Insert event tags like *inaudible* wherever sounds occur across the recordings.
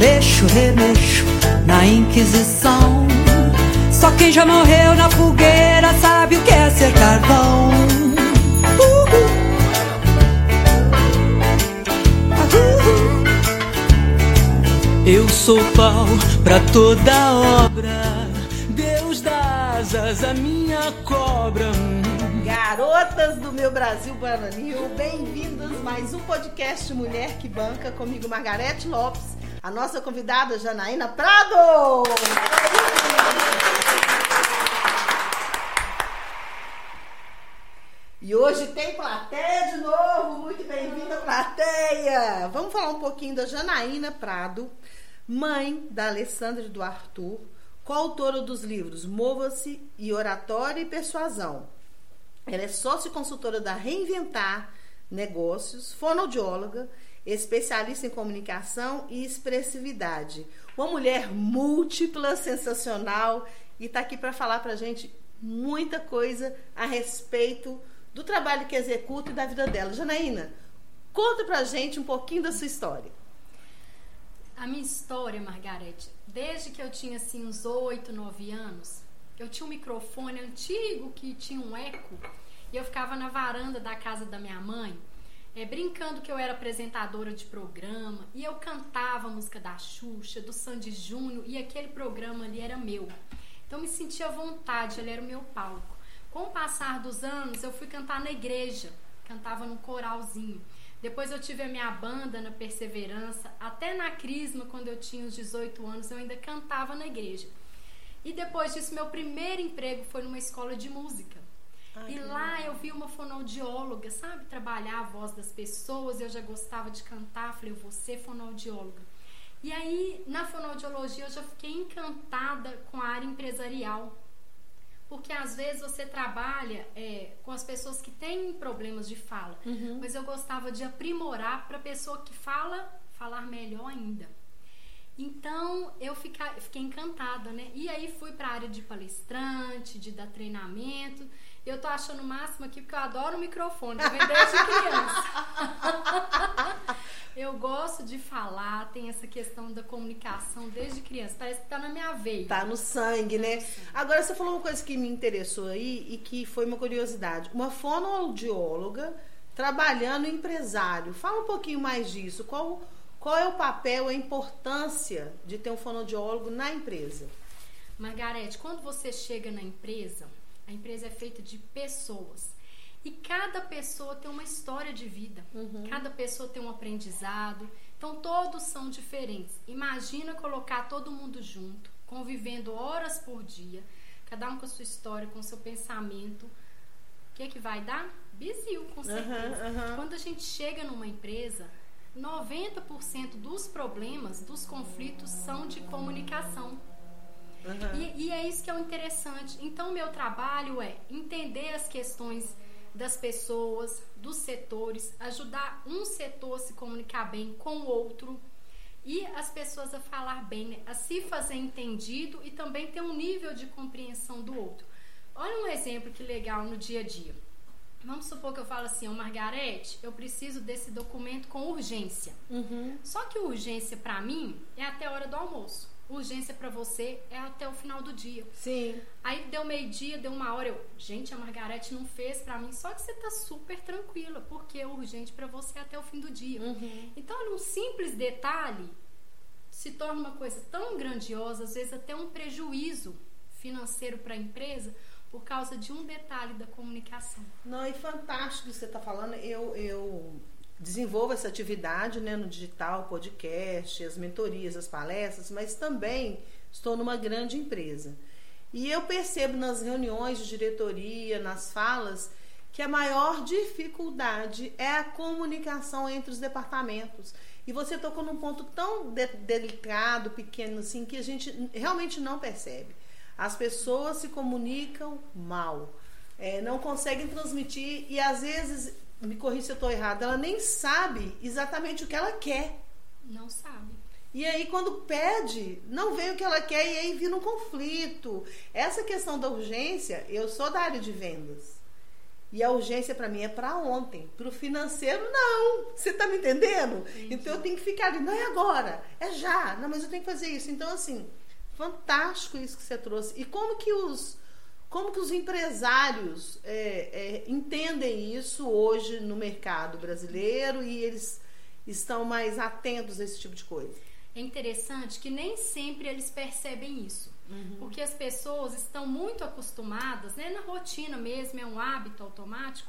mexo, remexo na Inquisição. Só quem já morreu na fogueira sabe o que é ser carvão. Eu sou pau pra toda obra. Deus dá asas à minha cobra. Garotas do meu Brasil Bananil, bem-vindas mais um podcast Mulher que Banca comigo, Margarete Lopes, a nossa convidada Janaína Prado. E hoje tem plateia de novo, muito bem-vinda plateia. Vamos falar um pouquinho da Janaína Prado, mãe da Alessandra e do Arthur, coautora dos livros Mova-se e Oratória e Persuasão. Ela é sócio consultora da Reinventar Negócios, fonoaudióloga, especialista em comunicação e expressividade. Uma mulher múltipla, sensacional e está aqui para falar para gente muita coisa a respeito do trabalho que executa e da vida dela. Janaína, conta pra gente um pouquinho da sua história. A minha história, Margarete, desde que eu tinha assim uns 8, 9 anos, eu tinha um microfone antigo que tinha um eco e eu ficava na varanda da casa da minha mãe, é, brincando que eu era apresentadora de programa e eu cantava a música da Xuxa, do Sandy Júnior e aquele programa ali era meu. Então me sentia à vontade, ele era o meu palco. Com o passar dos anos, eu fui cantar na igreja, cantava num coralzinho. Depois eu tive a minha banda na Perseverança, até na Crisma, quando eu tinha uns 18 anos, eu ainda cantava na igreja. E depois disso, meu primeiro emprego foi numa escola de música. Ai, e lá eu vi uma fonoaudióloga, sabe, trabalhar a voz das pessoas, eu já gostava de cantar, falei, eu vou ser fonoaudióloga. E aí, na fonoaudiologia, eu já fiquei encantada com a área empresarial porque às vezes você trabalha é, com as pessoas que têm problemas de fala, uhum. mas eu gostava de aprimorar para a pessoa que fala falar melhor ainda. Então eu fica, fiquei encantada, né? E aí fui para a área de palestrante, de dar treinamento. Eu tô achando o máximo aqui porque eu adoro o microfone, também desde criança. *laughs* eu gosto de falar, tem essa questão da comunicação desde criança. Parece que tá na minha veia. Tá no sangue, né? Agora você falou uma coisa que me interessou aí e que foi uma curiosidade. Uma fonoaudióloga trabalhando empresário. Fala um pouquinho mais disso. Qual, qual é o papel, a importância de ter um fonoaudiólogo na empresa? Margarete, quando você chega na empresa, a empresa é feita de pessoas. E cada pessoa tem uma história de vida. Uhum. Cada pessoa tem um aprendizado. Então todos são diferentes. Imagina colocar todo mundo junto, convivendo horas por dia, cada um com a sua história, com o seu pensamento. O que é que vai dar? Bizil, com certeza. Uhum, uhum. Quando a gente chega numa empresa, 90% dos problemas, dos conflitos são de comunicação. Uhum. E, e, é isso que é o interessante. Então, o meu trabalho é entender as questões das pessoas, dos setores, ajudar um setor a se comunicar bem com o outro e as pessoas a falar bem, né? a se fazer entendido e também ter um nível de compreensão do outro. Olha um exemplo que legal no dia a dia. Vamos supor que eu falo assim, ô oh, Margarete, eu preciso desse documento com urgência. Uhum. Só que urgência para mim é até a hora do almoço urgência para você é até o final do dia. Sim. Aí deu meio-dia, deu uma hora, eu, gente, a Margarete não fez para mim, só que você tá super tranquila, porque é urgente para você até o fim do dia. Uhum. Então, um simples detalhe se torna uma coisa tão grandiosa, às vezes até um prejuízo financeiro para a empresa por causa de um detalhe da comunicação. Não, e fantástico você está falando. Eu, eu desenvolvo essa atividade né, no digital, podcast, as mentorias, as palestras, mas também estou numa grande empresa. E eu percebo nas reuniões de diretoria, nas falas, que a maior dificuldade é a comunicação entre os departamentos. E você tocou num ponto tão de delicado, pequeno assim, que a gente realmente não percebe. As pessoas se comunicam mal, é, não conseguem transmitir e às vezes me corrija se eu estou errada, ela nem sabe exatamente o que ela quer. Não sabe. E aí, quando pede, não vem o que ela quer e aí vira um conflito. Essa questão da urgência, eu sou da área de vendas. E a urgência para mim é para ontem. Para o financeiro, não. Você está me entendendo? Entendi. Então eu tenho que ficar ali, não é agora, é já. Não, mas eu tenho que fazer isso. Então, assim, fantástico isso que você trouxe. E como que os, como que os empresários é, é, entendem isso hoje no mercado brasileiro e eles estão mais atentos a esse tipo de coisa? É interessante que nem sempre eles percebem isso. Porque as pessoas estão muito acostumadas, né, na rotina mesmo, é um hábito automático,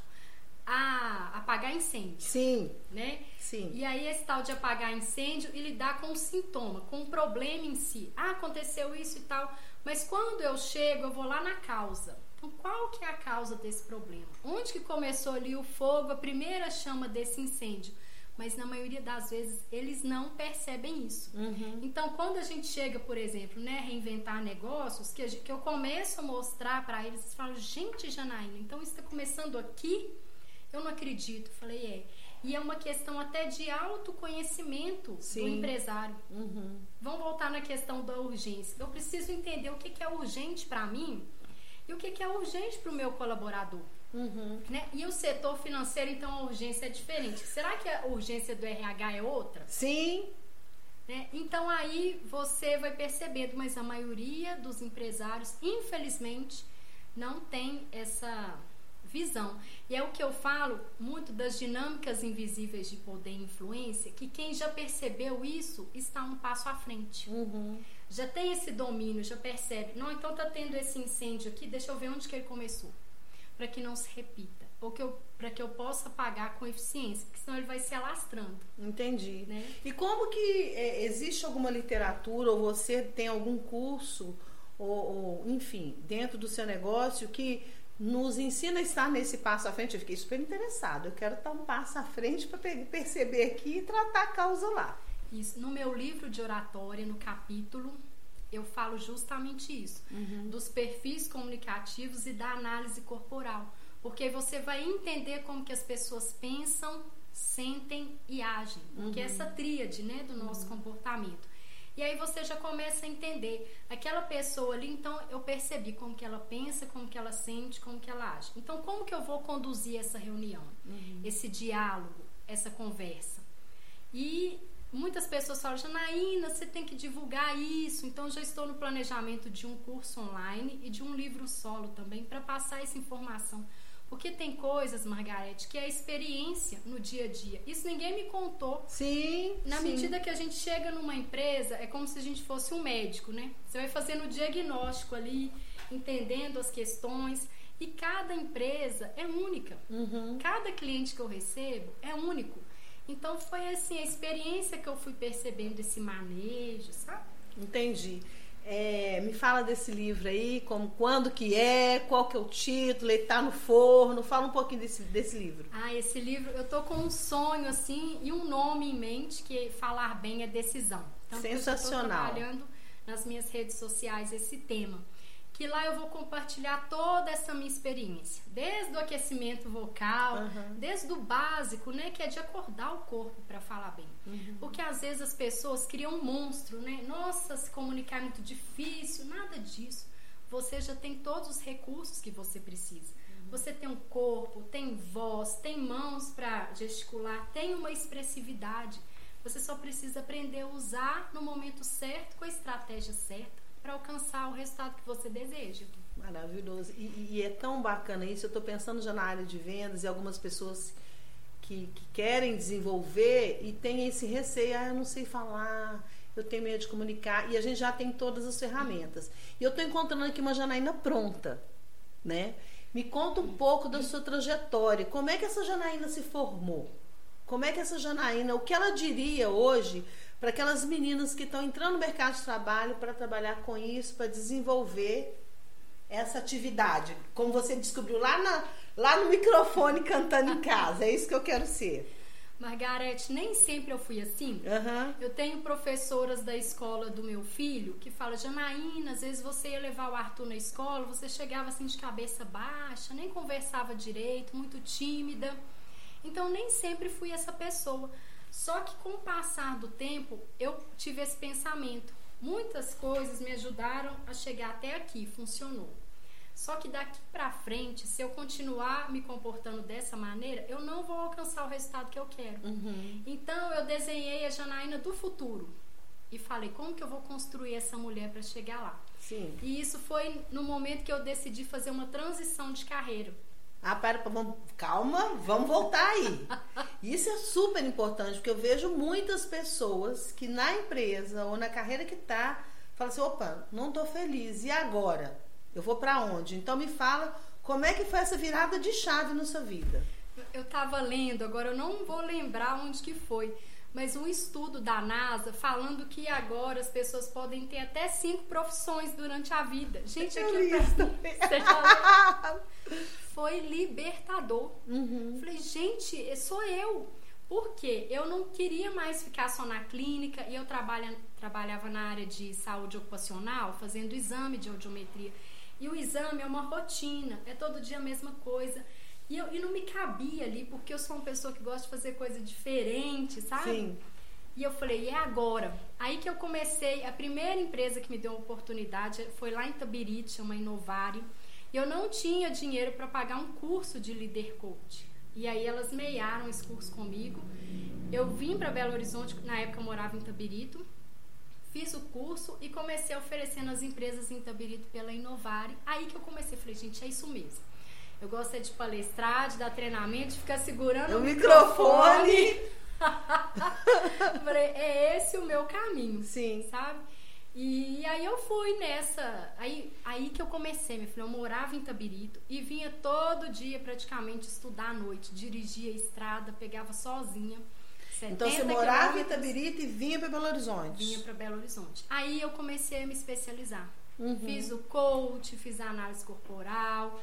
a apagar incêndio, Sim, né? sim. E aí esse tal de apagar incêndio e lidar com o sintoma, com o problema em si. Ah, aconteceu isso e tal. Mas quando eu chego, eu vou lá na causa. Então, qual que é a causa desse problema? Onde que começou ali o fogo, a primeira chama desse incêndio? Mas na maioria das vezes eles não percebem isso. Uhum. Então, quando a gente chega, por exemplo, né, reinventar negócios, que, que eu começo a mostrar para eles, eles falam, gente, Janaína, então isso está começando aqui? Eu não acredito. Eu Falei, é. E é uma questão até de autoconhecimento do Sim. empresário. Uhum. Vamos voltar na questão da urgência. Eu preciso entender o que, que é urgente para mim e o que, que é urgente para o meu colaborador. Uhum. Né? E o setor financeiro, então, a urgência é diferente. Será que a urgência do RH é outra? Sim, né? Então aí você vai percebendo, mas a maioria dos empresários, infelizmente, não tem essa visão. E é o que eu falo muito das dinâmicas invisíveis de poder e influência, que quem já percebeu isso está um passo à frente. Uhum. Já tem esse domínio, já percebe. Não, então tá tendo esse incêndio aqui, deixa eu ver onde que ele começou. Para que não se repita. Ou que eu, para que eu possa pagar com eficiência, porque senão ele vai se alastrando. entendi. Né? E como que é, existe alguma literatura ou você tem algum curso ou, ou, enfim dentro do seu negócio que nos ensina a estar nesse passo à frente? Eu fiquei super interessado. Eu quero estar um passo à frente para perceber aqui e tratar a causa lá. Isso. No meu livro de oratória, no capítulo, eu falo justamente isso. Dos perfis comunicativos e da análise corporal. Porque você vai entender como que as pessoas pensam, sentem e agem. Porque é essa tríade, né, do nosso comportamento. E aí você já começa a entender aquela pessoa ali, então eu percebi como que ela pensa, como que ela sente, como que ela age. Então como que eu vou conduzir essa reunião, esse diálogo, essa conversa? E muitas pessoas falam, Janaína, você tem que divulgar isso. Então já estou no planejamento de um curso online e de um livro solo também para passar essa informação. Porque tem coisas, Margarete, que é a experiência no dia a dia. Isso ninguém me contou. Sim. Na sim. medida que a gente chega numa empresa, é como se a gente fosse um médico, né? Você vai fazendo o diagnóstico ali, entendendo as questões. E cada empresa é única. Uhum. Cada cliente que eu recebo é único. Então foi assim a experiência que eu fui percebendo esse manejo, sabe? Entendi. É, me fala desse livro aí, como quando que é, qual que é o título, ele tá no forno. Fala um pouquinho desse, desse livro. Ah, esse livro, eu tô com um sonho assim e um nome em mente que falar bem é decisão. Então, Sensacional. Eu tô trabalhando nas minhas redes sociais esse tema. Que lá eu vou compartilhar toda essa minha experiência, desde o aquecimento vocal, Aham. desde o básico, né, que é de acordar o corpo para falar bem. Porque às vezes as pessoas criam um monstro, né? Nossa, se comunicar é muito difícil, nada disso. Você já tem todos os recursos que você precisa. Você tem um corpo, tem voz, tem mãos para gesticular, tem uma expressividade. Você só precisa aprender a usar no momento certo, com a estratégia certa, para alcançar o resultado que você deseja. Maravilhoso. E, e é tão bacana isso. Eu estou pensando já na área de vendas e algumas pessoas que, que querem desenvolver e têm esse receio. Ah, eu não sei falar, eu tenho medo de comunicar. E a gente já tem todas as ferramentas. E eu estou encontrando aqui uma Janaína pronta, né? Me conta um pouco da sua trajetória. Como é que essa Janaína se formou? Como é que essa Janaína, o que ela diria hoje para aquelas meninas que estão entrando no mercado de trabalho para trabalhar com isso, para desenvolver essa atividade, como você descobriu lá, na, lá no microfone cantando em casa. É isso que eu quero ser. Margarete, nem sempre eu fui assim. Aham. Eu tenho professoras da escola do meu filho que falam, Janaína, às vezes você ia levar o Arthur na escola, você chegava assim de cabeça baixa, nem conversava direito, muito tímida. Então nem sempre fui essa pessoa. Só que com o passar do tempo, eu tive esse pensamento. Muitas coisas me ajudaram a chegar até aqui, funcionou. Só que daqui pra frente, se eu continuar me comportando dessa maneira, eu não vou alcançar o resultado que eu quero. Uhum. Então eu desenhei a Janaína do futuro e falei como que eu vou construir essa mulher para chegar lá. Sim. E isso foi no momento que eu decidi fazer uma transição de carreira. Ah, pera, vamos, calma, vamos voltar aí. Isso é super importante, porque eu vejo muitas pessoas que na empresa ou na carreira que tá, falam assim, opa, não tô feliz, e agora? Eu vou para onde? Então me fala como é que foi essa virada de chave na sua vida. Eu estava lendo, agora eu não vou lembrar onde que foi, mas um estudo da NASA falando que agora as pessoas podem ter até cinco profissões durante a vida. Gente, Eu aqui você já leu? foi libertador. Uhum. Falei, gente, sou eu. Por quê? Eu não queria mais ficar só na clínica e eu trabalha, trabalhava na área de saúde ocupacional, fazendo exame de audiometria. E o exame é uma rotina, é todo dia a mesma coisa. E, eu, e não me cabia ali, porque eu sou uma pessoa que gosta de fazer coisa diferente, sabe? Sim. E eu falei, e é agora? Aí que eu comecei, a primeira empresa que me deu uma oportunidade foi lá em Tabirite, chama Inovare. E eu não tinha dinheiro para pagar um curso de líder coach. E aí elas meiaram esse curso comigo. Eu vim para Belo Horizonte, na época eu morava em Tabirito. Fiz o curso e comecei oferecendo às empresas em Tabirito pela Inovare. Aí que eu comecei, falei, gente, é isso mesmo. Eu gosto é de palestrar, de dar treinamento, de ficar segurando O o microfone. *laughs* Falei, é esse o meu caminho, Sim. sabe? E aí eu fui nessa. Aí, aí que eu comecei, meu filho. Eu morava em Tabirito e vinha todo dia praticamente estudar à noite. Dirigia a estrada, pegava sozinha. Então você 70 morava em Itabirito e vinha para Belo Horizonte. Vinha para Belo Horizonte. Aí eu comecei a me especializar. Uhum. Fiz o coach, fiz a análise corporal,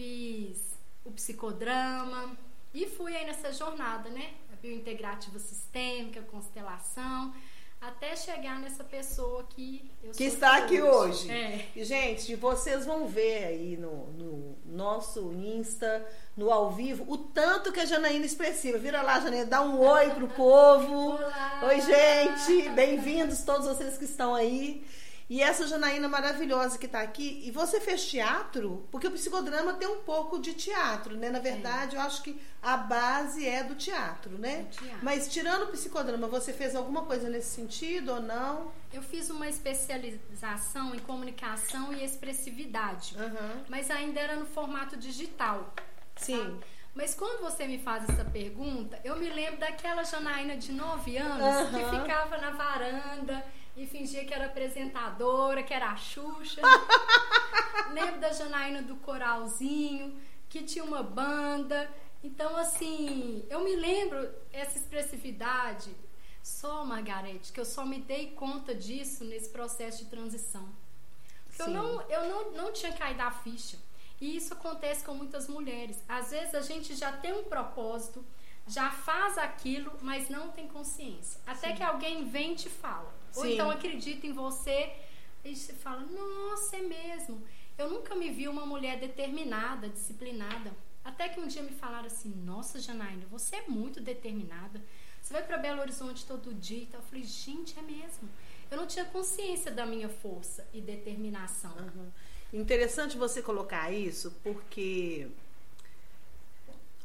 fiz o psicodrama e fui aí nessa jornada, né? A biointegrativa sistêmica, constelação, até chegar nessa pessoa que eu Que está aqui hoje. É. E, Gente, vocês vão ver aí no, no nosso Insta, no ao vivo, o tanto que a Janaína é expressiva. Vira lá, Janaína, dá um oi pro *laughs* povo. Olá! Oi, gente! Bem-vindos todos vocês que estão aí. E essa Janaína maravilhosa que está aqui. E você fez teatro? Porque o psicodrama tem um pouco de teatro, né? Na verdade, eu acho que a base é do teatro, né? Do teatro. Mas tirando o psicodrama, você fez alguma coisa nesse sentido ou não? Eu fiz uma especialização em comunicação e expressividade, Aham. mas ainda era no formato digital. Sim. sabe? Mas quando você me faz essa pergunta, eu me lembro daquela Janaína de 9 anos Aham. que ficava na varanda e fingia que era apresentadora, que era a Xuxa. *laughs* lembro da Janaína do coralzinho, que tinha uma banda. Então, assim, eu me lembro essa expressividade. Só, Margarete, que eu só me dei conta disso nesse processo de transição. Porque eu, Sim. não, eu não, não tinha caído a ficha. E isso acontece com muitas mulheres. Às vezes a gente já tem um propósito, já faz aquilo, mas não tem consciência. Até que alguém vem e te fala. Ou Sim. então acredita em você e você fala: Nossa, é mesmo. Eu nunca me vi uma mulher determinada, disciplinada. Até que um dia me falaram assim: Nossa, Janaína, você é muito determinada. Você vai para Belo Horizonte todo dia e tal. Eu falei: Gente, é mesmo. Eu não tinha consciência da minha força e determinação. Aham. Interessante você colocar isso, porque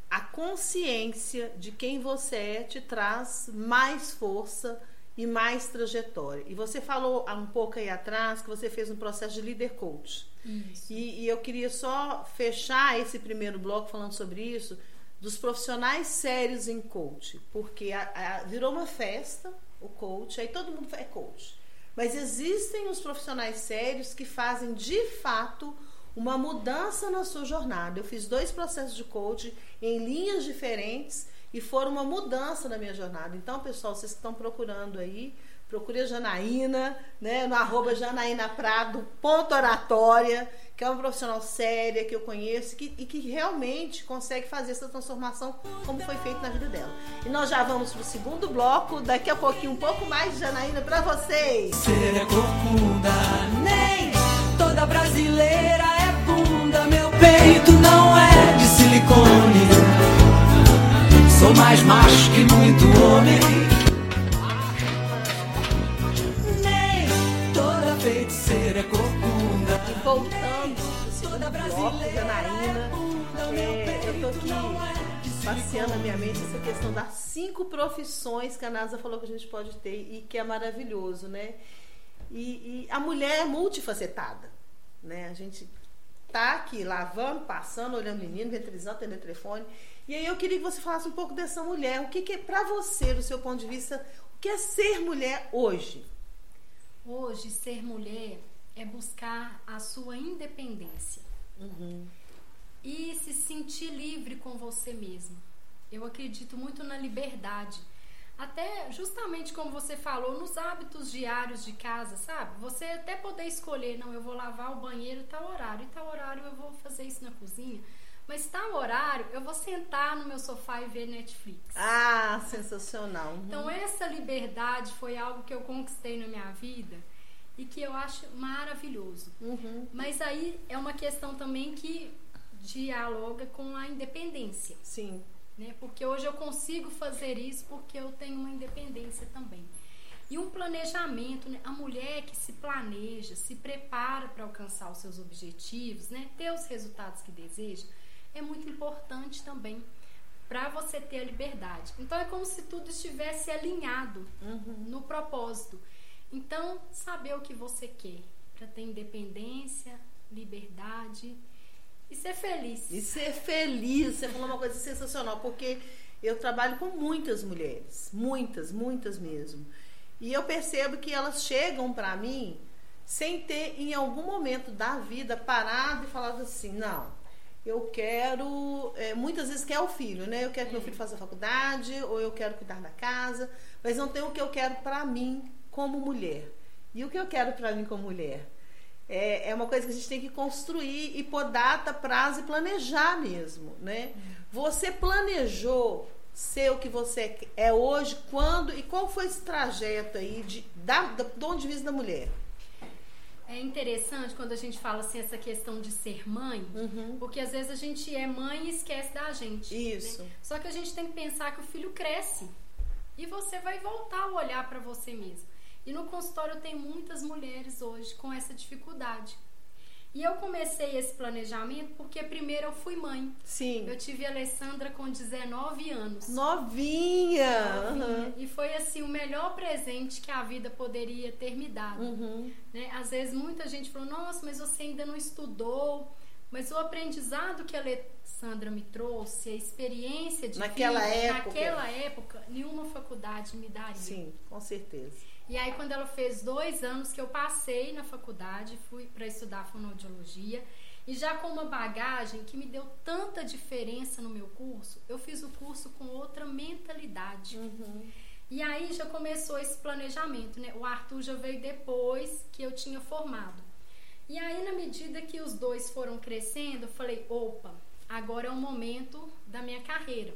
a consciência de quem você é te traz mais força e mais trajetória. E você falou há um pouco aí atrás que você fez um processo de líder coach. E, e eu queria só fechar esse primeiro bloco falando sobre isso, dos profissionais sérios em coach, porque a- a- virou uma festa o coach, aí todo mundo é coach. Mas existem os profissionais sérios que fazem de fato uma mudança na sua jornada. Eu fiz dois processos de coach em linhas diferentes e foram uma mudança na minha jornada. Então, pessoal, vocês que estão procurando aí, procure a Janaína, né, no arroba Janaína Prado, ponto oratória, que é uma profissional séria que eu conheço que, e que realmente consegue fazer essa transformação como foi feito na vida dela. E nós já vamos pro segundo bloco, daqui a pouquinho um pouco mais de Janaína para vocês. Ser é corcunda, nem toda brasileira é bunda. Meu Sou mais macho que muito homem. Nem toda feiticeira é corcunda. E Lopes, Janaína. É, eu tô aqui passeando a minha mente essa questão das cinco profissões que a NASA falou que a gente pode ter e que é maravilhoso, né? E, e a mulher é multifacetada, né? A gente tá aqui lavando, passando, olhando menino, ventrizando, atendendo telefone. E aí eu queria que você falasse um pouco dessa mulher. O que, que é para você, do seu ponto de vista, o que é ser mulher hoje? Hoje, ser mulher é buscar a sua independência Uhum. e se sentir livre com você mesmo. Eu acredito muito na liberdade. Até justamente como você falou, nos hábitos diários de casa, sabe? Você até poder escolher, não, eu vou lavar o banheiro tal horário, e tal horário eu vou fazer isso na cozinha. Mas tal horário eu vou sentar no meu sofá e ver Netflix. Ah, sensacional. Uhum. Então essa liberdade foi algo que eu conquistei na minha vida e que eu acho maravilhoso. Uhum. Mas aí é uma questão também que dialoga com a independência, Sim. Né? Porque hoje eu consigo fazer isso porque eu tenho uma independência também. E um planejamento, né? a mulher que se planeja, se prepara para alcançar os seus objetivos, né? ter os resultados que deseja, é muito importante também para você ter a liberdade. Então é como se tudo estivesse alinhado Uhum. no propósito. Então, saber o que você quer para ter independência, liberdade e ser feliz. E ser feliz, você falou uma coisa sensacional, porque eu trabalho com muitas mulheres, muitas, muitas mesmo. E eu percebo que elas chegam para mim sem ter em algum momento da vida parado e falado assim, não, eu quero, é, muitas vezes quer o filho, né? Eu quero que meu filho faça faculdade, ou eu quero cuidar da casa, mas não tem o que eu quero para mim como mulher. E o que eu quero para mim como mulher? É, é uma coisa que a gente tem que construir e pôr data, prazo e planejar mesmo, né? Você planejou ser o que você é hoje, quando e qual foi esse trajeto aí de, da, da, do ponto de vista da mulher? É interessante quando a gente fala assim essa questão de ser mãe, Uhum. porque às vezes a gente é mãe e esquece da gente. Isso. né? Só que a gente tem que pensar que o filho cresce e você vai voltar a olhar para você mesmo. E no consultório tem muitas mulheres hoje com essa dificuldade. E eu comecei esse planejamento porque primeiro eu fui mãe. Sim. Eu tive a Alessandra com 19 anos. Novinha. Novinha. E foi assim o melhor presente que a vida poderia ter me dado. Uhum. né? Às vezes muita gente falou: "Nossa, mas você ainda não estudou". Mas o aprendizado que a Alessandra me trouxe, a experiência de Naquela vida, época. naquela época, nenhuma faculdade me daria. Sim, com certeza. E aí, quando ela fez dois anos que eu passei na faculdade, fui para estudar fonoaudiologia, e já com uma bagagem que me deu tanta diferença no meu curso, eu fiz o curso com outra mentalidade. Uhum. E aí já começou esse planejamento, né? O Arthur já veio depois que eu tinha formado. E aí, na medida que os dois foram crescendo, eu falei: opa, agora é o momento da minha carreira.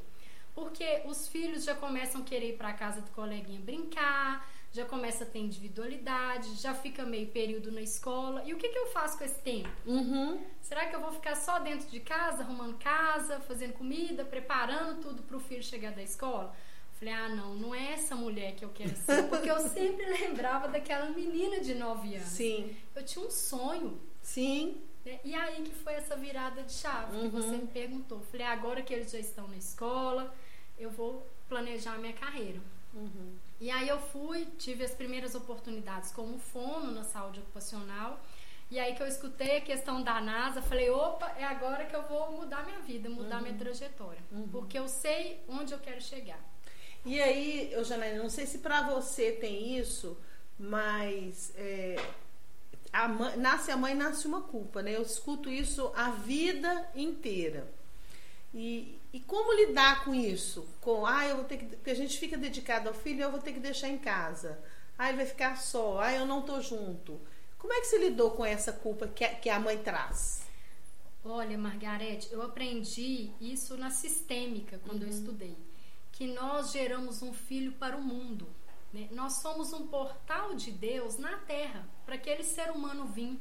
Porque os filhos já começam a querer ir para casa do coleguinha brincar, já começa a ter individualidade, já fica meio período na escola. E o que, que eu faço com esse tempo? Uhum. Será que eu vou ficar só dentro de casa, arrumando casa, fazendo comida, preparando tudo para o filho chegar da escola? Falei, ah, não, não é essa mulher que eu quero ser. *laughs* Porque eu sempre lembrava daquela menina de 9 anos. Sim. Eu tinha um sonho. Sim. né? E aí que foi essa virada de chave que você me perguntou. Falei, agora que eles já estão na escola, eu vou planejar minha carreira. Uhum. E aí eu fui, tive as primeiras oportunidades como fono na saúde ocupacional. E aí que eu escutei a questão da NASA, falei, opa, é agora que eu vou mudar minha vida, mudar minha trajetória. Porque eu sei onde eu quero chegar. E aí, eu Janaína, não sei se pra você tem isso, mas é, a mãe- nasce a mãe, nasce uma culpa, né? Eu escuto isso a vida inteira. E, e como lidar com isso? Com, ah, eu vou ter que. Porque a gente fica dedicado ao filho, eu vou ter que deixar em casa. Ah, ele vai ficar só. Ah, eu não tô junto. Como é que você lidou com essa culpa que a, que a mãe traz? Olha, Margarete, eu aprendi isso na sistêmica quando eu estudei. Que nós geramos um filho para o mundo. né? Nós somos um portal de Deus na Terra para aquele ser humano vir.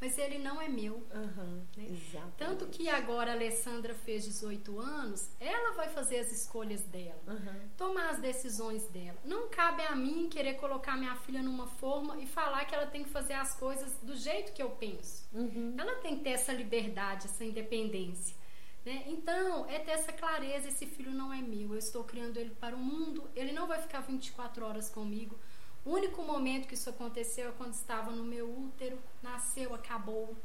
Mas ele não é meu. Aham, Né? exatamente. Tanto que agora a Alessandra fez 18 anos, ela vai fazer as escolhas dela, Aham. tomar as decisões dela. Não cabe a mim querer colocar minha filha numa forma e falar que ela tem que fazer as coisas do jeito que eu penso. Uhum. Ela tem que ter essa liberdade, essa independência. Né? Então, é ter essa clareza: esse filho não é meu, eu estou criando ele para o mundo, ele não vai ficar 24 horas comigo. O único momento que isso aconteceu é quando estava no meu útero, nasceu, acabou.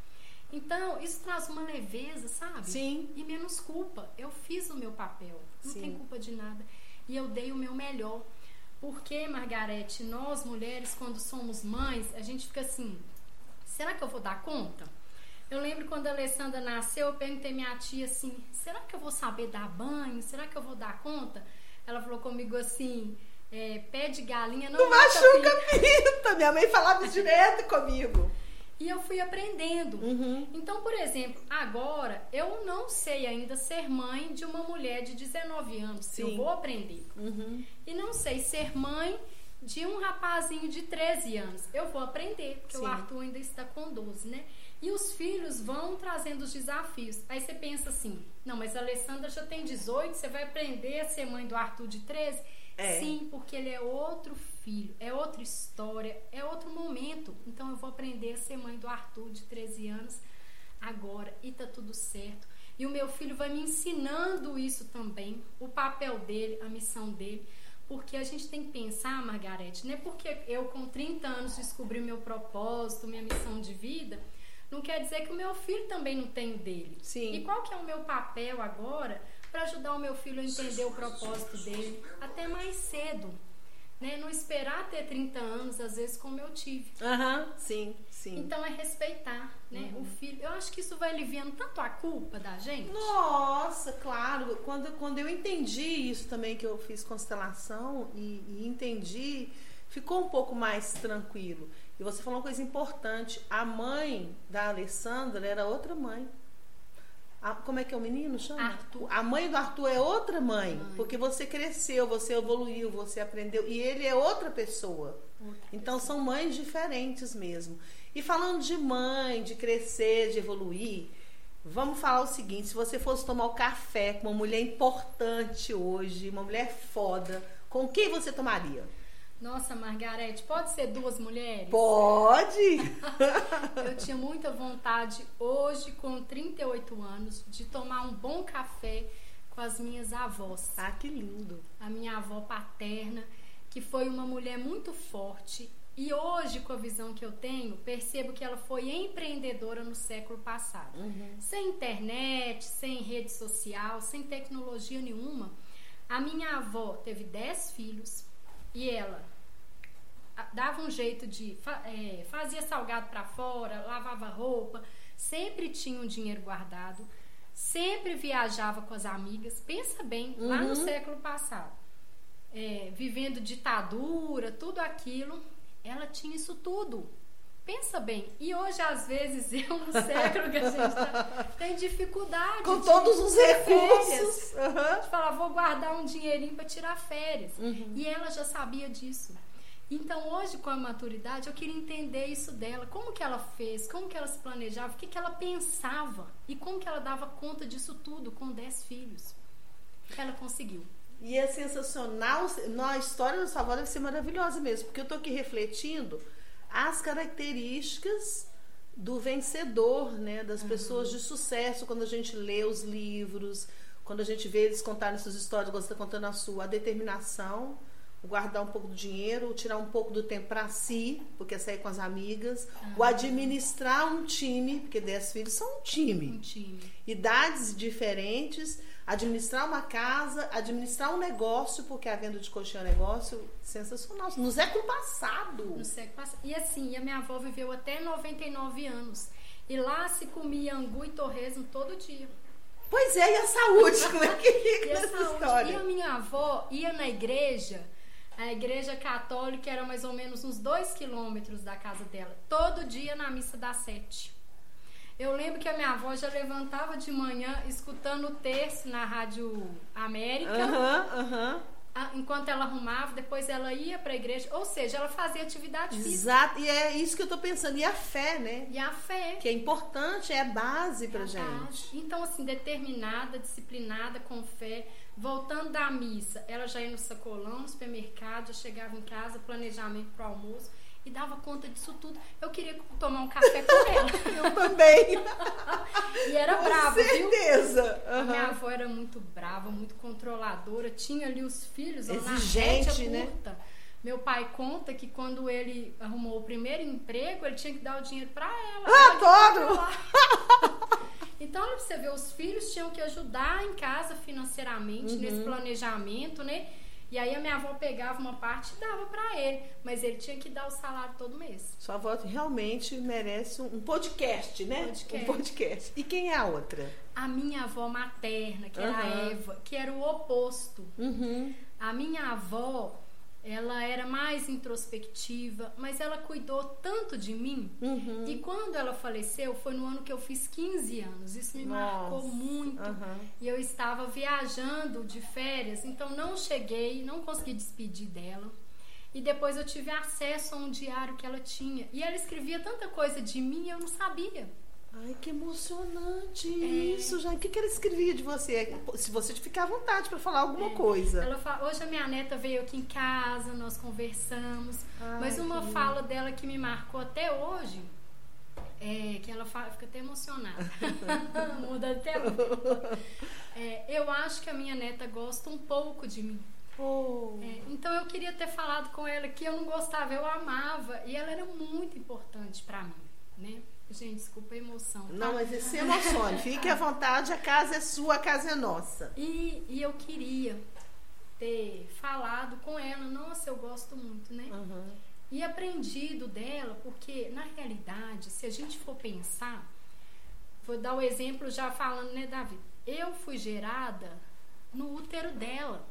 Então, isso traz uma leveza, sabe? Sim. E menos culpa. Eu fiz o meu papel, não Sim. tem culpa de nada. E eu dei o meu melhor. Porque, Margarete, nós mulheres, quando somos mães, a gente fica assim: será que eu vou dar conta? Eu lembro quando a Alessandra nasceu, eu perguntei minha tia assim: será que eu vou saber dar banho? Será que eu vou dar conta? Ela falou comigo assim: é, pé de galinha não, Não machuca pinto." pinta. Minha mãe falava *laughs* direto comigo. E eu fui aprendendo. Uhum. Então, por exemplo, agora eu não sei ainda ser mãe de uma mulher de 19 anos. Sim. Eu vou aprender. Uhum. E não sei ser mãe de um rapazinho de 13 anos. Eu vou aprender, porque Sim. o Arthur ainda está com 12, né? E os filhos vão trazendo os desafios. Aí você pensa assim: não, mas a Alessandra já tem 18, você vai aprender a ser mãe do Arthur de 13? É. Sim, porque ele é outro filho, é outra história, é outro momento. Então eu vou aprender a ser mãe do Arthur de 13 anos agora e tá tudo certo. E o meu filho vai me ensinando isso também, o papel dele, a missão dele. Porque a gente tem que pensar, Margarete, não é porque eu com 30 anos descobri o meu propósito, minha missão de vida, não quer dizer que o meu filho também não tem o dele. Sim. E qual que é o meu papel agora para ajudar o meu filho a entender o propósito dele até mais cedo? Né? Não esperar ter 30 anos, às vezes, como eu tive. Aham, sim, sim. Então é respeitar, né? O filho. Eu acho que isso vai aliviando tanto a culpa da gente. Nossa, claro. Quando, quando eu entendi isso também, que eu fiz constelação e, e entendi, ficou um pouco mais tranquilo. E você falou uma coisa importante. A mãe da Alessandra era outra mãe. A- como é que é o menino? Chama? Arthur. A mãe do Arthur é outra mãe. Mãe. Porque você cresceu, você evoluiu, você aprendeu. E ele é outra pessoa. Outra Então são mães diferentes mesmo. E falando de mãe, de crescer, de evoluir, vamos falar o seguinte: se você fosse tomar o café com uma mulher importante hoje, uma mulher foda, com quem você tomaria? Nossa, Margarete, pode ser duas mulheres? Pode! *laughs* *laughs* Eu tinha muita vontade, hoje, com 38 anos, de tomar um bom café com as minhas avós. ah, que lindo. A minha avó paterna, que foi uma mulher muito forte. E hoje, com a visão que eu tenho, percebo que ela foi empreendedora no século passado. Sem internet, sem rede social, sem tecnologia nenhuma. A minha avó teve 10 filhos e ela dava um jeito de. é, fazia salgado para fora, lavava roupa, sempre tinha um dinheiro guardado, sempre viajava com as amigas. Pensa bem, lá no Uhum. século passado. É, vivendo ditadura, tudo aquilo, ela tinha isso tudo. Pensa bem. E hoje, às vezes, *laughs* eu, no século que a gente tá, tem dificuldade Com de todos os férias. recursos. Aham. De falar, vou guardar um dinheirinho para tirar férias. Uhum. E ela já sabia disso. Então, hoje, com a maturidade, eu queria entender isso dela. Como que ela fez, como que ela se planejava, o que, que ela pensava e como que ela dava conta disso tudo com 10 filhos. Ela conseguiu. E é sensacional. A história da sua avó deve ser maravilhosa mesmo, porque eu tô aqui refletindo as características do vencedor, né? Das pessoas de sucesso, quando a gente lê os livros, quando a gente vê eles contarem suas histórias, você está contando a sua, a determinação, o guardar um pouco do dinheiro, o tirar um pouco do tempo para si, porque é sair com as amigas, o administrar um time, porque 10 filhos são um time Um time. idades diferentes, administrar uma casa, administrar um negócio, porque a venda de colchão é um negócio sensacional. No século passado. No século passado. E assim, a minha avó viveu até 99 anos. E lá se comia angu e torresmo todo dia. Pois é, e a saúde? *laughs* Como é que fica a nessa saúde. história? E a minha avó ia na igreja, a igreja católica era mais ou menos uns dois quilômetros da casa dela, todo dia na missa das sete. Eu lembro que a minha avó já levantava de manhã escutando o terço na Rádio América. Aham, aham. a- enquanto ela arrumava, depois ela ia para a igreja, ou seja, ela fazia atividade física. Exato, e é isso que eu tô pensando. E a fé, né? E a fé. Que é importante, é base pra a gente. base. Então, assim, determinada, disciplinada, com fé. Voltando da missa, ela já ia no sacolão, no supermercado, já chegava em casa, planejamento pro almoço e dava conta disso tudo. Eu queria tomar um café com *laughs* ela. Eu também. E era Com brava, certeza. A minha avó era muito brava, muito controladora, tinha ali os filhos, Exigente, né? curta. Meu pai conta que quando ele arrumou o primeiro emprego, ele tinha que dar o dinheiro pra ela. Ah, controlar. *laughs* Então, você ver, os filhos tinham que ajudar em casa financeiramente, Uhum. nesse planejamento, né? E aí a minha avó pegava uma parte e dava pra ele, mas ele tinha que dar o salário todo mês. Sua avó realmente merece um podcast, né? Podcast. Um podcast. E quem é a outra? A minha avó materna, que era a. Eva, que era o oposto. Uhum. A minha avó, ela era mais introspectiva, mas ela cuidou tanto de mim. Uhum. E quando ela faleceu, foi no ano que eu fiz 15 anos. Isso me marcou Nossa. muito. Aham. E eu estava viajando de férias, então não cheguei, não consegui despedir dela. E depois eu tive acesso a um diário que ela tinha. E ela escrevia tanta coisa de mim eu não sabia. Ai, que emocionante É. isso, já. O que, que ela escrevia de você? Se você ficar à vontade pra falar alguma coisa. Ela fala, hoje a minha neta veio aqui em casa, nós conversamos. Ai, mas uma que fala dela que me marcou até hoje é que ela fala, fica até emocionada. *laughs* Muda até hoje. É, eu acho que a minha neta gosta um pouco de mim. Oh. É, então eu queria ter falado com ela que eu não gostava, eu amava e ela era muito importante pra mim, né? Gente, desculpa a emoção. tá? Não, mas se emocione. Fique à vontade, a casa é sua, a casa é nossa. E, e eu queria ter falado com ela, nossa, eu gosto muito, né? Uhum. E aprendido dela, porque na realidade, se a gente for pensar, vou dar o exemplo já falando, né, Davi? Eu fui gerada no útero dela.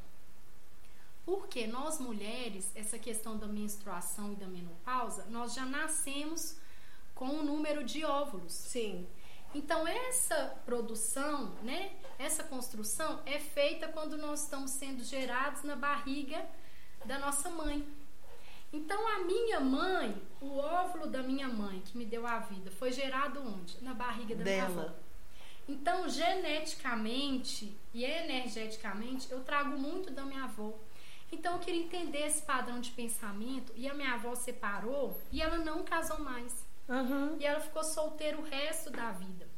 Porque nós mulheres, essa questão da menstruação e da menopausa, nós já nascemos com um número de óvulos. Sim. Então essa produção, né, essa construção é feita quando nós estamos sendo gerados na barriga da nossa mãe. Então a minha mãe, o óvulo da minha mãe que me deu a vida, foi gerado onde? Na barriga da minha avó. Dela. Então, geneticamente e energeticamente, eu trago muito da minha avó. Então, eu queria entender esse padrão de pensamento. E a minha avó separou e ela não casou mais. Uhum. E ela ficou solteira o resto da vida.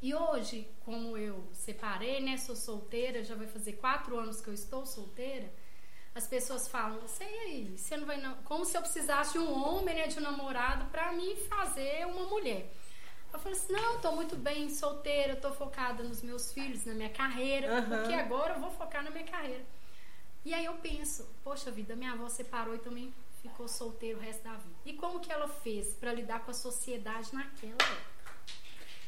E hoje, como eu separei, né? Sou solteira, já vai fazer quatro anos que eu estou solteira. As pessoas falam, você aí, você não vai não. Como se eu precisasse de um homem, né, de um namorado, pra me fazer uma mulher. Eu falei assim, não, tô muito bem solteira, tô focada nos meus filhos, na minha carreira, Aham. porque agora eu vou focar na minha carreira. E aí eu penso, poxa vida, minha avó separou e também ficou solteira o resto da vida. E como que ela fez pra lidar com a sociedade naquela época?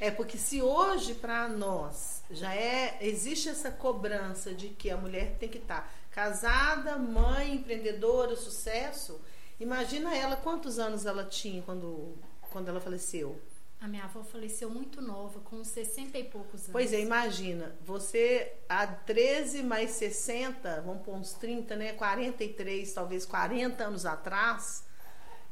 É porque se hoje para nós já é existe essa cobrança de que a mulher tem que estar casada, mãe, empreendedora, sucesso. Imagina ela quantos anos ela tinha quando quando ela faleceu. A minha avó faleceu muito nova, com 60 e poucos anos. Pois é, imagina, você há 13 mais 60, vamos pôr uns 30, né? 43, talvez 40 anos atrás,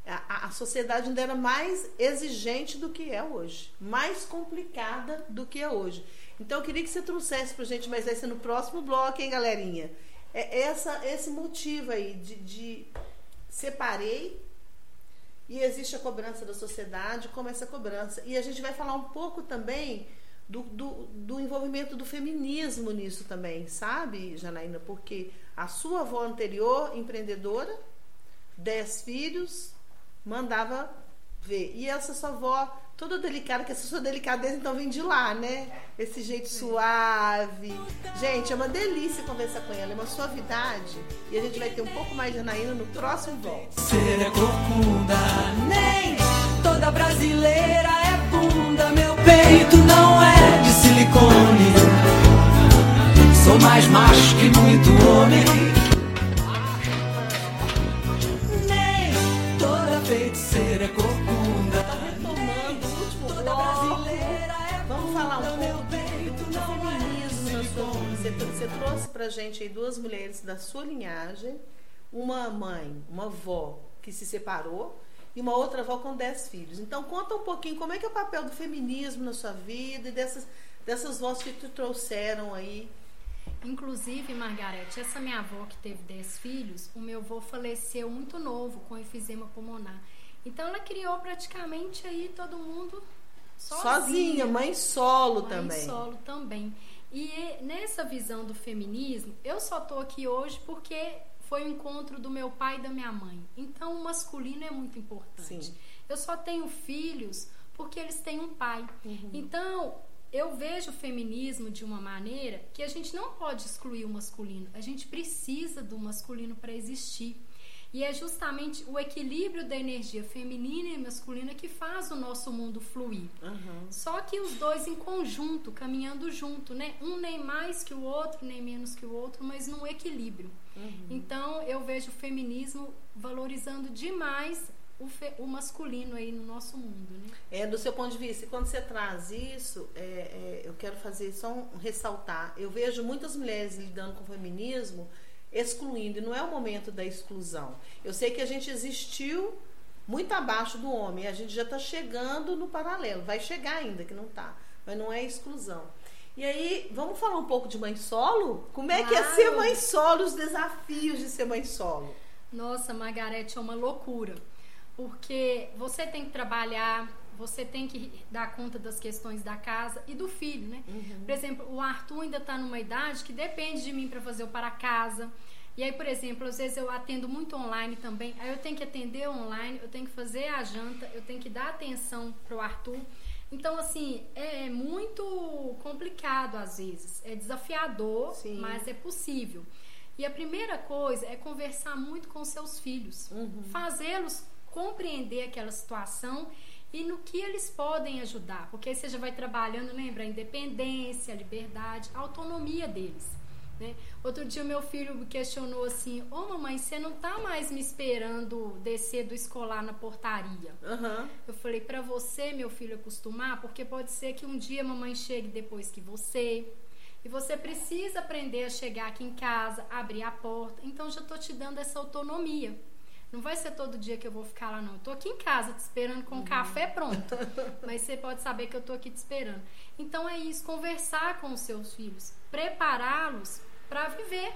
a, a- sociedade ainda era mais exigente do que é hoje, mais complicada do que é hoje. Então eu queria que você trouxesse pra gente, mas vai ser no próximo bloco, hein, galerinha? É essa, esse motivo aí de, de separei e existe a cobrança da sociedade, como essa cobrança. E a gente vai falar um pouco também do, do, do envolvimento do feminismo nisso também, sabe, Janaína? Porque a sua avó anterior, empreendedora, dez filhos, mandava ver. E essa sua avó, toda delicada, que essa sua delicadeza então vem de lá, né? Esse jeito suave. Gente, é uma delícia conversar com ela, é uma suavidade. E a gente vai ter um pouco mais de Janaína no próximo bloco. Ser é corcunda, nem toda brasileira é bunda. Meu peito não é de silicone. Sou mais macho que muito homem. Você, trouxe pra gente aí duas mulheres da sua linhagem, uma mãe, uma avó que se separou e uma outra avó com dez filhos. Então conta um pouquinho como é que é o papel do feminismo na sua vida e dessas, dessas vozes que te trouxeram aí. Inclusive, Margarete, essa minha avó que teve 10 filhos, o meu avô faleceu muito novo com enfisema pulmonar. Então ela criou praticamente aí todo mundo sozinha. Sozinha, mãe solo Mãe também. solo também. E nessa visão do feminismo, eu só tô aqui hoje porque foi o encontro do meu pai e da minha mãe. Então o masculino é muito importante. Sim. Eu só tenho filhos porque eles têm um pai. Uhum. Então, eu vejo o feminismo de uma maneira que a gente não pode excluir o masculino. A gente precisa do masculino para existir. E é justamente o equilíbrio da energia feminina e masculina que faz o nosso mundo fluir. Uhum. Só que os dois em conjunto, caminhando junto, né? Um nem mais que o outro, nem menos que o outro, mas num equilíbrio. Então eu vejo o feminismo valorizando demais o, fe- o masculino aí no nosso mundo, né? É, do seu ponto de vista, e quando você traz isso, é, é, eu quero fazer só um ressaltar. Eu vejo muitas mulheres lidando com o feminismo excluindo, e não é o momento da exclusão. Eu sei que a gente existiu muito abaixo do homem, a gente já está chegando no paralelo, vai chegar ainda, que não está, mas não é exclusão. E aí, vamos falar um pouco de mãe solo? Como é que é Claro. ser mãe solo, os desafios de ser mãe solo? Nossa, Margarete, é uma loucura. Porque você tem que trabalhar, você tem que dar conta das questões da casa e do filho, né? Por exemplo, o Arthur ainda está numa idade que depende de mim para fazer o para casa. E aí, por exemplo, às vezes eu atendo muito online também. Aí eu tenho que atender online, eu tenho que fazer a janta, eu tenho que dar atenção pro Arthur. Então, assim, é muito complicado às vezes. É desafiador, Sim. mas é possível. E a primeira coisa é conversar muito com seus filhos, fazê-los compreender aquela situação e no que eles podem ajudar, porque aí você já vai trabalhando, lembra, a independência, a liberdade, a autonomia deles. Né? Outro dia meu filho me questionou assim: Ô mamãe, você não tá mais me esperando descer do escolar na portaria? Aham. Eu falei para você, meu filho, acostumar, porque pode ser que um dia a mamãe chegue depois que você. E você precisa aprender a chegar aqui em casa, abrir a porta. Então já tô te dando essa autonomia. Não vai ser todo dia que eu vou ficar lá, não. Eu tô aqui em casa te esperando com o café pronto. *laughs* Mas você pode saber que eu tô aqui te esperando. Então é isso, conversar com os seus filhos, prepará-los para viver.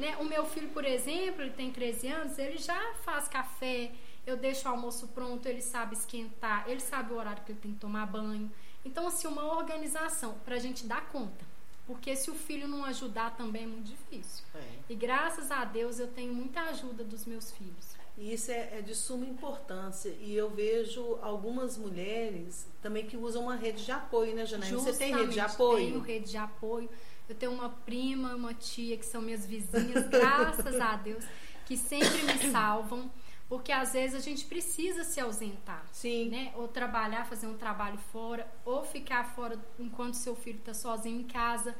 Né? O meu filho, por exemplo, ele tem 13 anos, ele já faz café, eu deixo o almoço pronto, ele sabe esquentar, ele sabe o horário que ele tem que tomar banho. Então, assim, uma organização para a gente dar conta. Porque se o filho não ajudar também é muito difícil. É. E graças a Deus eu tenho muita ajuda dos meus filhos. E isso é, é de suma importância. E eu vejo algumas mulheres também que usam uma rede de apoio, né, Janaína? Você tem rede de Justamente, apoio? Tenho rede de apoio. Eu tenho uma prima, uma tia que são minhas vizinhas, *laughs* graças a Deus, que sempre me salvam. Porque às vezes a gente precisa se ausentar. Sim. Né? Ou trabalhar, fazer um trabalho fora, ou ficar fora enquanto seu filho está sozinho em casa.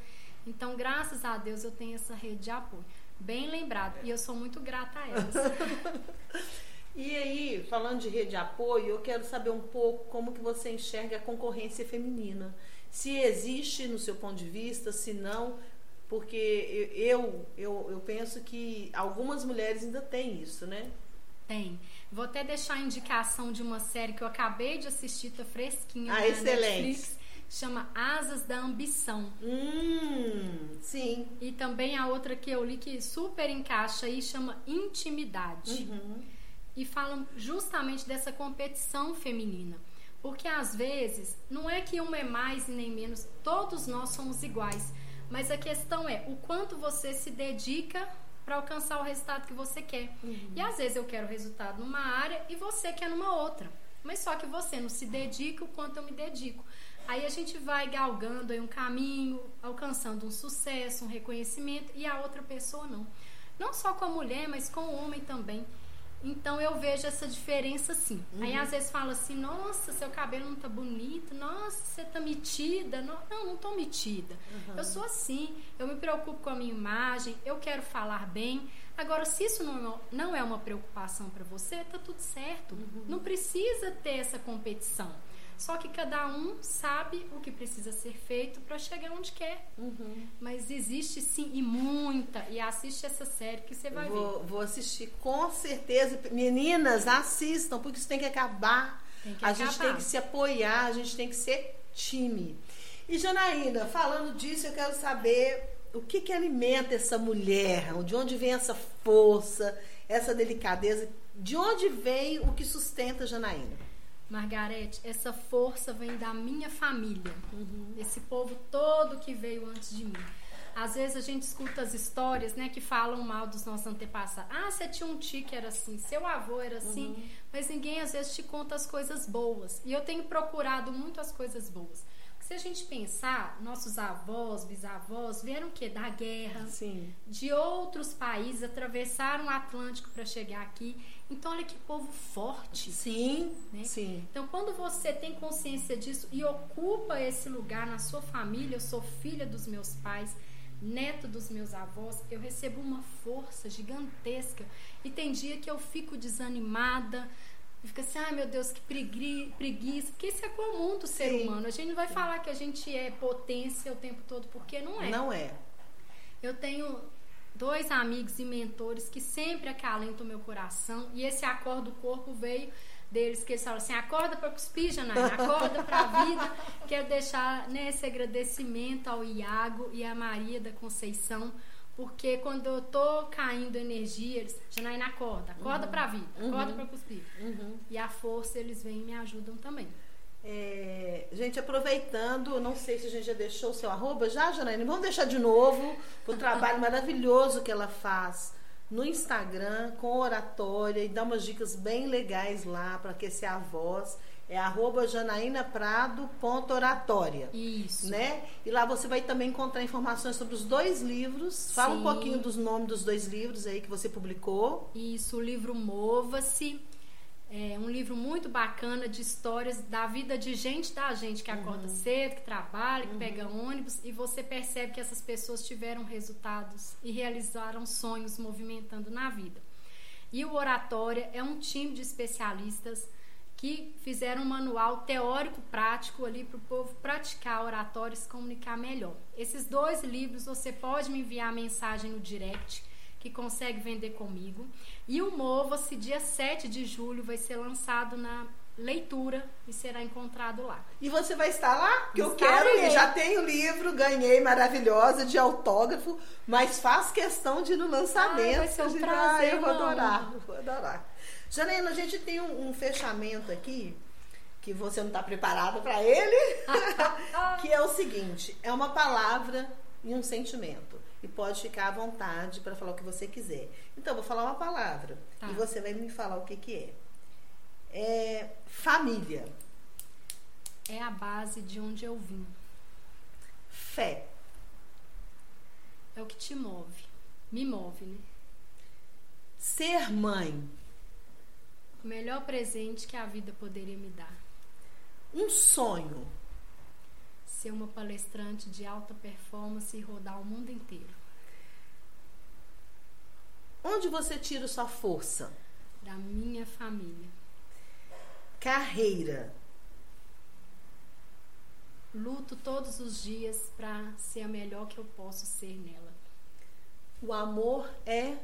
Então, graças a Deus, eu tenho essa rede de apoio. Bem lembrado. E eu sou muito grata a elas. *laughs* E aí, falando de rede de apoio, eu quero saber um pouco como que você enxerga a concorrência feminina. Se existe no seu ponto de vista, se não, porque eu, eu, eu penso que algumas mulheres ainda têm isso, né? Tem. Vou até deixar a indicação de uma série que eu acabei de assistir, tá fresquinha Ah, excelente. Netflix. Chama Asas da Ambição. Hum, sim. E também a outra que eu li que super encaixa aí chama Intimidade. Uhum. E falam justamente dessa competição feminina. Porque às vezes não é que uma é mais e nem menos, todos nós somos iguais. Mas a questão é o quanto você se dedica para alcançar o resultado que você quer. E às vezes eu quero resultado numa área e você quer numa outra. Mas só que você não se dedica o quanto eu me dedico. Aí a gente vai galgando aí um caminho, alcançando um sucesso, um reconhecimento e a outra pessoa não. Não só com a mulher, mas com o homem também. Então eu vejo essa diferença sim. Aí às vezes fala assim: "Nossa, seu cabelo não tá bonito. Nossa, você tá metida". Não, não, não tô metida. Eu sou assim. Eu me preocupo com a minha imagem, eu quero falar bem. Agora, se isso não é uma, não é uma preocupação para você, tá tudo certo. Não precisa ter essa competição. Só que cada um sabe o que precisa ser feito para chegar onde quer. Uhum. Mas existe sim, e muita. E assiste essa série que você vai vou, ver. vou assistir com certeza. Meninas, assistam, porque isso tem que acabar. Tem que a gente acabar. tem que se apoiar, a gente tem que ser time. E Janaína, falando disso, eu quero saber o que, que alimenta essa mulher, de onde vem essa força, essa delicadeza, de onde vem o que sustenta a Janaína? Margarete, essa força vem da minha família. Esse povo todo que veio antes de mim. Às vezes a gente escuta as histórias, né, que falam mal dos nossos antepassados. Ah, você tinha um tio que era assim, seu avô era assim, mas ninguém às vezes te conta as coisas boas. E eu tenho procurado muito as coisas boas. Porque se a gente pensar, nossos avós, bisavós vieram o quê? Da guerra, Sim. de outros países, atravessaram o Atlântico para chegar aqui. Então olha que povo forte. Sim, Né? sim. Então, quando você tem consciência disso e ocupa esse lugar na sua família, eu sou filha dos meus pais, neto dos meus avós, eu recebo uma força gigantesca. E tem dia que eu fico desanimada, eu fico assim, ai meu Deus, que pregui- preguiça, porque isso é comum do ser Sim. humano. A gente não vai falar que a gente é potência o tempo todo, porque não é. Não é. Eu tenho dois amigos e mentores que sempre acalentam o meu coração e esse acorda o corpo veio deles que eles falam assim, acorda para cuspir, Janaína, acorda para a vida. *laughs* Quero deixar né, esse agradecimento ao Iago e à Maria da Conceição, porque quando eu tô caindo energia, eles, Janaína, acorda, acorda para a vida, acorda para cuspir. E a força eles vêm e me ajudam também. É, gente, aproveitando, não sei se a gente já deixou o seu arroba, já, Janaína? Vamos deixar de novo o trabalho maravilhoso que ela faz no Instagram com oratória e dá umas dicas bem legais lá para aquecer a voz. É arroba janaínaprado.oratória. Isso. Né? E lá você vai também encontrar informações sobre os dois livros. Fala um Sim. pouquinho dos nomes dos dois livros aí que você publicou. Isso, o livro Mova-se. É um livro muito bacana de histórias da vida de gente da gente que acorda cedo, que trabalha, que pega ônibus e você percebe que essas pessoas tiveram resultados e realizaram sonhos movimentando na vida. E o Oratória é um time de especialistas que fizeram um manual teórico prático ali para o povo praticar oratória e se comunicar melhor. Esses dois livros você pode me enviar mensagem no direct que consegue vender comigo. E o Mova-se, dia 7 de julho, vai ser lançado na leitura e será encontrado lá. E você vai estar lá? Porque eu quero ir. Já tenho o livro, ganhei maravilhosa de autógrafo, mas faz questão de ir no lançamento. Ai, vai ser um prazer, Ai, eu vou adorar, vou adorar. Janaína, a gente tem um, um fechamento aqui que você não está preparada para ele, *laughs* que é o seguinte: é uma palavra e um sentimento. E pode ficar à vontade para falar o que você quiser. Então, vou falar uma palavra Tá. e você vai me falar o que, que é. É família, É a base de onde eu vim. fé, É o que te move. Me move, né? ser mãe, O melhor presente que a vida poderia me dar. um sonho, Ser uma palestrante de alta performance e rodar o mundo inteiro. onde você tira sua força, Da minha família. carreira, Luto todos os dias para ser a melhor que eu posso ser nela. o amor é.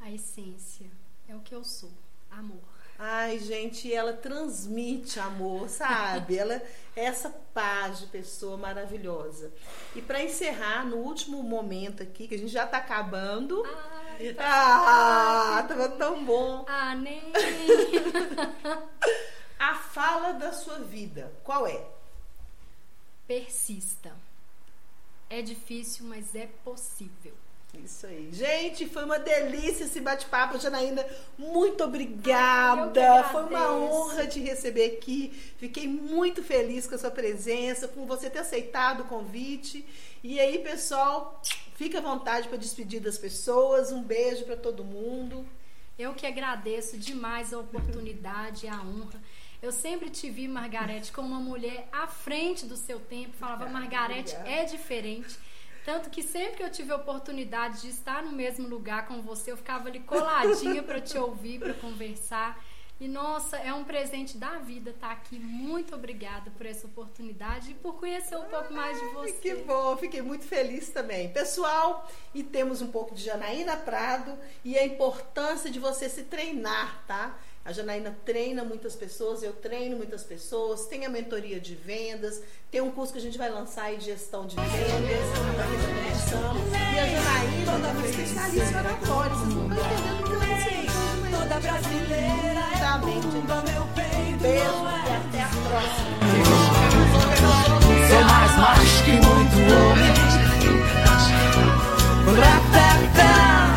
A essência é o que eu sou. Amor. Ai, gente, ela transmite amor, sabe? Ela é essa paz de pessoa maravilhosa. E para encerrar, no último momento aqui, que a gente já tá acabando. Ai, Ah, tava tão bom. ah, nem. *laughs* A fala da sua vida, qual é? Persista. É difícil, mas é possível. Isso aí. Gente, foi uma delícia esse bate-papo, Janaína. Muito obrigada. Foi uma honra te receber aqui. Fiquei muito feliz com a sua presença, com você ter aceitado o convite. E aí, pessoal, fica à vontade para despedir das pessoas. Um beijo para todo mundo. Eu que agradeço demais a oportunidade e a honra. Eu sempre te vi, Margarete, como uma mulher à frente do seu tempo. Falava, Margarete é diferente. Tanto que sempre que eu tive a oportunidade de estar no mesmo lugar com você, eu ficava ali coladinha para te ouvir, para conversar. E nossa, é um presente da vida estar aqui. Muito obrigada por essa oportunidade e por conhecer um pouco mais de você. Que bom, fiquei muito feliz também. Pessoal, e temos um pouco de Janaína Prado e a importância de você se treinar, tá? A Janaína treina muitas pessoas, eu treino muitas pessoas, tem a mentoria de vendas, tem um curso que a gente vai lançar aí de gestão de vendas, E a Janaína é uma especialista em oratória, vocês não estão entendendo o que eu. Toda brasileira é bunda, meu peito Beijo não e é até a próxima. Sou mais macho que muito homem. Ratata.